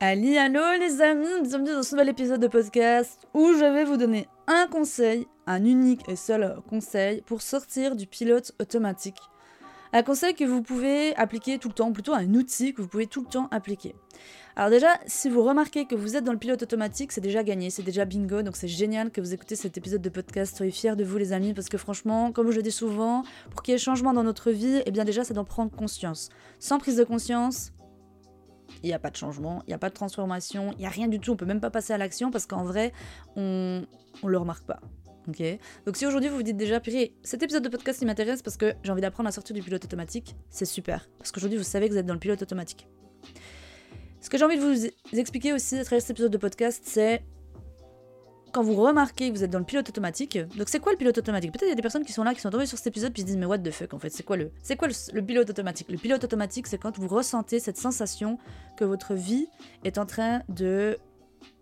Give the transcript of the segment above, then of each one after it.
Allez, allô les amis, bienvenue dans ce nouvel épisode de podcast où je vais vous donner un conseil, un unique et seul conseil pour sortir du pilote automatique. Un conseil que vous pouvez appliquer tout le temps, plutôt un outil que vous pouvez tout le temps appliquer. Alors déjà, si vous remarquez que vous êtes dans le pilote automatique, c'est déjà gagné, c'est déjà bingo, donc c'est génial que vous écoutez cet épisode de podcast. Soyez fiers de vous les amis, parce que franchement, comme je le dis souvent, pour qu'il y ait changement dans notre vie, eh bien déjà c'est d'en prendre conscience. Sans prise de conscience, il n'y a pas de changement, il n'y a pas de transformation, il n'y a rien du tout, on peut même pas passer à l'action parce qu'en vrai, on ne le remarque pas. Ok Donc si aujourd'hui vous vous dites déjà, pire, cet épisode de podcast il m'intéresse parce que j'ai envie d'apprendre à sortir du pilote automatique, c'est super. Parce qu'aujourd'hui vous savez que vous êtes dans le pilote automatique. Ce que j'ai envie de vous expliquer aussi à travers cet épisode de podcast, c'est quand vous remarquez que vous êtes dans le pilote automatique, donc c'est quoi le pilote automatique? Peut-être il y a des personnes qui sont là, qui sont tombées sur cet épisode, puis se disent mais what the fuck en fait, c'est quoi le, c'est quoi le, pilote automatique? Le pilote automatique, c'est quand vous ressentez cette sensation que votre vie est en train de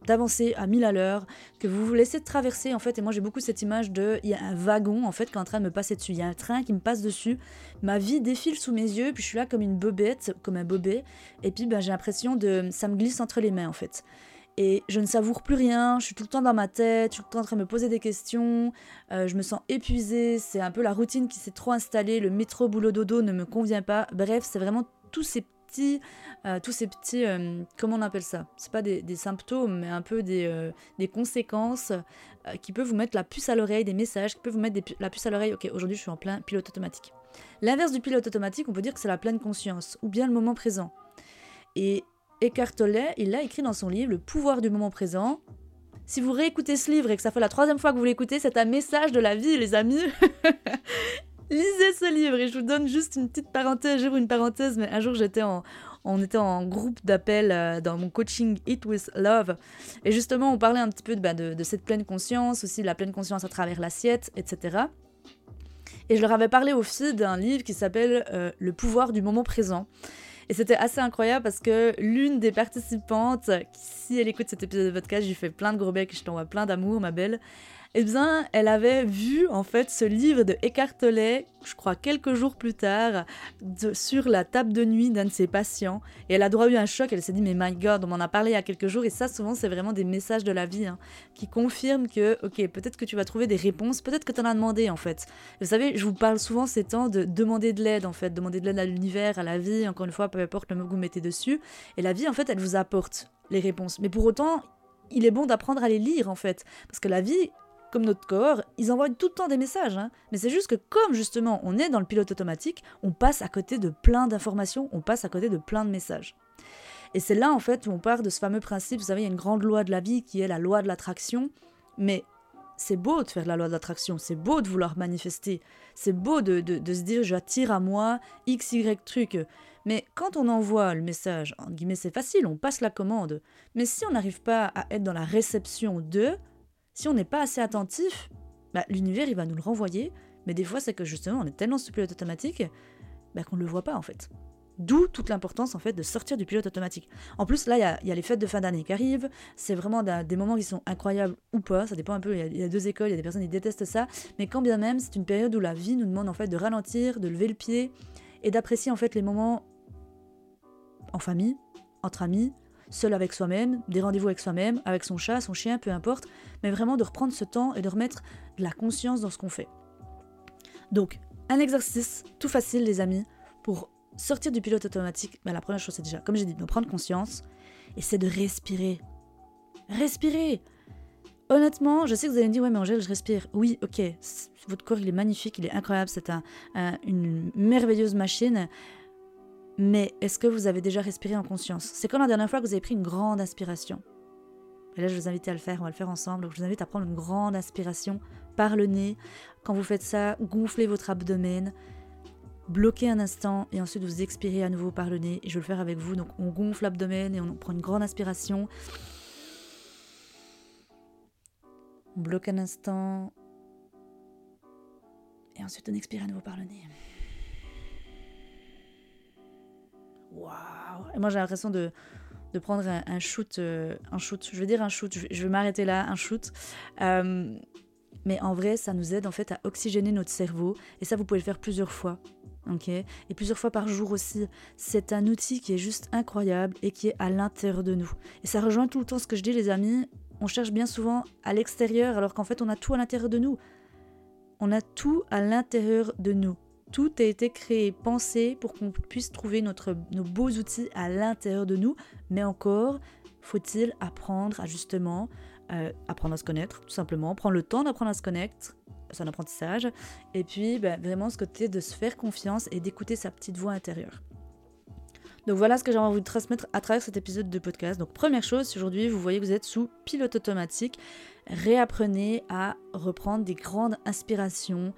d'avancer à 1000 à l'heure, que vous vous laissez traverser en fait, et moi j'ai beaucoup cette image de, il y a un wagon en fait qui est en train de me passer dessus, il y a un train qui me passe dessus, ma vie défile sous mes yeux, puis je suis là comme une bobette, comme un bobet, et puis ben, j'ai l'impression de, ça me glisse entre les mains en fait et je ne savoure plus rien, je suis tout le temps dans ma tête, je suis tout le temps en train de me poser des questions, euh, je me sens épuisée, c'est un peu la routine qui s'est trop installée, le métro boulot dodo ne me convient pas, bref, c'est vraiment tous ces petits, euh, tous ces petits, euh, comment on appelle ça? C'est pas des, symptômes, mais un peu des, des conséquences qui peuvent vous mettre la puce à l'oreille, des messages qui peuvent vous mettre la puce à l'oreille, ok, aujourd'hui je suis en plein pilote automatique. L'inverse du pilote automatique, on peut dire que c'est la pleine conscience, ou bien le moment présent. Et Eckhart Tolle, il l'a écrit dans son livre Le pouvoir du moment présent. Si vous réécoutez ce livre et que ça fait la troisième fois que vous l'écoutez, c'est un message de la vie, les amis. Lisez ce livre et je vous donne juste une petite parenthèse, j'ouvre une parenthèse, mais un jour j'étais en, on était en groupe d'appel euh, dans mon coaching Eat with Love. Et justement, on parlait un petit peu bah, de, cette pleine conscience, aussi de la pleine conscience à travers l'assiette, etc. Et je leur avais parlé au fil d'un livre qui s'appelle euh, Le pouvoir du moment présent. Et c'était assez incroyable parce que l'une des participantes, si elle écoute cet épisode de podcast, je lui fais plein de gros becs, je t'envoie plein d'amour, ma belle eh bien, elle avait vu en fait ce livre de Eckhart Tolle, je crois quelques jours plus tard, sur la table de nuit d'un de ses patients. Et elle a droit eu un choc. Elle s'est dit, mais my God, on m'en a parlé il y a quelques jours. Et ça, souvent, c'est vraiment des messages de la vie hein, qui confirment que, ok, peut-être que tu vas trouver des réponses, peut-être que tu en as demandé en fait. Vous savez, je vous parle souvent ces temps de demander de l'aide en fait, demander de l'aide à l'univers, à la vie, encore une fois, peu importe le mot que vous mettez dessus. Et la vie, en fait, elle vous apporte les réponses. Mais pour autant, il est bon d'apprendre à les lire en fait. Parce que la vie, comme notre corps, ils envoient tout le temps des messages. Hein. Mais c'est juste que comme justement on est dans le pilote automatique, on passe à côté de plein d'informations, on passe à côté de plein de messages. Et c'est là en fait où on part de ce fameux principe, vous savez, il y a une grande loi de la vie qui est la loi de l'attraction, mais c'est beau de faire la loi de l'attraction, c'est beau de vouloir manifester, c'est beau de, se dire j'attire à moi X, Y truc. Mais quand on envoie le message, en guillemets c'est facile, on passe la commande. Mais si on n'arrive pas à être dans la réception de, si on n'est pas assez attentif, bah, l'univers il va nous le renvoyer, mais des fois c'est que justement on est tellement sous pilote automatique bah, qu'on ne le voit pas en fait. D'où toute l'importance en fait de sortir du pilote automatique. En plus là il y, a, les fêtes de fin d'année qui arrivent, c'est vraiment des moments qui sont incroyables ou pas, ça dépend un peu, il y, a deux écoles, il y a des personnes qui détestent ça, mais quand bien même c'est une période où la vie nous demande en fait de ralentir, de lever le pied et d'apprécier en fait les moments en famille, entre amis, seul avec soi-même, des rendez-vous avec soi-même, avec son chat, son chien, peu importe, mais vraiment de reprendre ce temps et de remettre de la conscience dans ce qu'on fait. Donc, un exercice tout facile, les amis, pour sortir du pilote automatique. Ben, la première chose, c'est déjà, comme j'ai dit, de prendre conscience, et c'est de respirer. Respirer Honnêtement, je sais que vous allez me dire, ouais, mais Angèle, je respire. Oui, ok, votre corps, il est magnifique, il est incroyable, c'est une merveilleuse machine. Mais est-ce que vous avez déjà respiré en conscience? C'est quand la dernière fois que vous avez pris une grande inspiration Et là, je vous invite à le faire, on va le faire ensemble. je vous invite à prendre une grande inspiration par le nez. Quand vous faites ça, gonflez votre abdomen, bloquez un instant et ensuite vous expirez à nouveau par le nez. Et je vais le faire avec vous. Donc on gonfle l'abdomen et on prend une grande inspiration. On bloque un instant. Et ensuite on expire à nouveau par le nez. Waouh Et moi j'ai l'impression de, prendre un, shoot, euh, un shoot, je veux dire un shoot, je vais, m'arrêter là, un shoot. Euh, mais en vrai, ça nous aide en fait à oxygéner notre cerveau. Et ça, vous pouvez le faire plusieurs fois. et plusieurs fois par jour aussi. C'est un outil qui est juste incroyable et qui est à l'intérieur de nous. Et ça rejoint tout le temps ce que je dis, les amis. On cherche bien souvent à l'extérieur alors qu'en fait, on a tout à l'intérieur de nous. On a tout à l'intérieur de nous. Tout a été créé, pensé pour qu'on puisse trouver notre, nos beaux outils à l'intérieur de nous. Mais encore, faut-il apprendre à justement euh, apprendre à se connaître, tout simplement. Prendre le temps d'apprendre à se connaître, c'est un apprentissage. Et puis, ben, vraiment, ce côté de se faire confiance et d'écouter sa petite voix intérieure. Donc voilà ce que j'ai envie de vous transmettre à travers cet épisode de podcast. Donc première chose, si aujourd'hui vous voyez que vous êtes sous pilote automatique, réapprenez à reprendre des grandes inspirations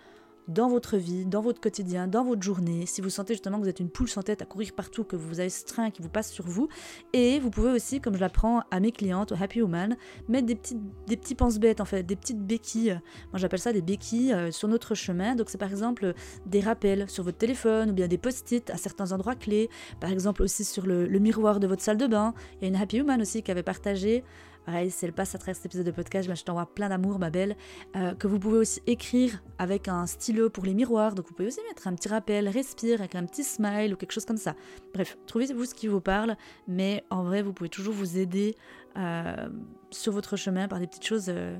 dans votre vie, dans votre quotidien, dans votre journée, si vous sentez justement que vous êtes une poule sans tête à courir partout, que vous avez ce train qui vous passe sur vous. Et vous pouvez aussi, comme je l'apprends à mes clientes, au Happy Woman, mettre des, petites, des petits pense-bêtes en fait, des petites béquilles. Moi j'appelle ça des béquilles euh, sur notre chemin. Donc c'est par exemple des rappels sur votre téléphone ou bien des post-it à certains endroits clés. Par exemple aussi sur le, le miroir de votre salle de bain. Il y a une Happy Woman aussi qui avait partagé Pareil, si elle passe à travers cet épisode de podcast, je t'envoie plein d'amour, ma belle. Euh, que vous pouvez aussi écrire avec un stylo pour les miroirs. Donc vous pouvez aussi mettre un petit rappel, respire avec un petit smile ou quelque chose comme ça. Bref, trouvez-vous ce qui vous parle. Mais en vrai, vous pouvez toujours vous aider euh, sur votre chemin par des petites choses euh,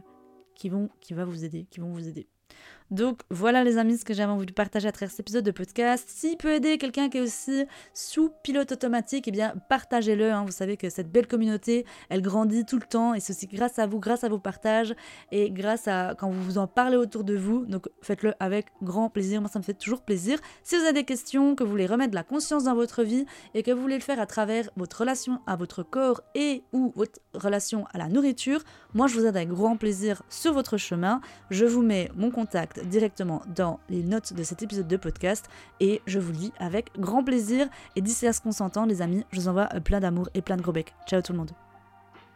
qui vont, qui va vous aider, qui vont vous aider. Donc voilà les amis ce que j'avais envie de partager à travers cet épisode de podcast. S'il peut aider quelqu'un qui est aussi sous pilote automatique, eh bien partagez-le. Hein. Vous savez que cette belle communauté, elle grandit tout le temps et ceci grâce à vous, grâce à vos partages et grâce à quand vous vous en parlez autour de vous. Donc faites-le avec grand plaisir. Moi ça me fait toujours plaisir. Si vous avez des questions, que vous voulez remettre de la conscience dans votre vie et que vous voulez le faire à travers votre relation à votre corps et ou votre relation à la nourriture, moi je vous aide avec grand plaisir sur votre chemin. Je vous mets mon contact directement dans les notes de cet épisode de podcast et je vous le dis avec grand plaisir. Et d'ici à ce qu'on s'entend, les amis, je vous envoie plein d'amour et plein de gros becs. Ciao tout le monde.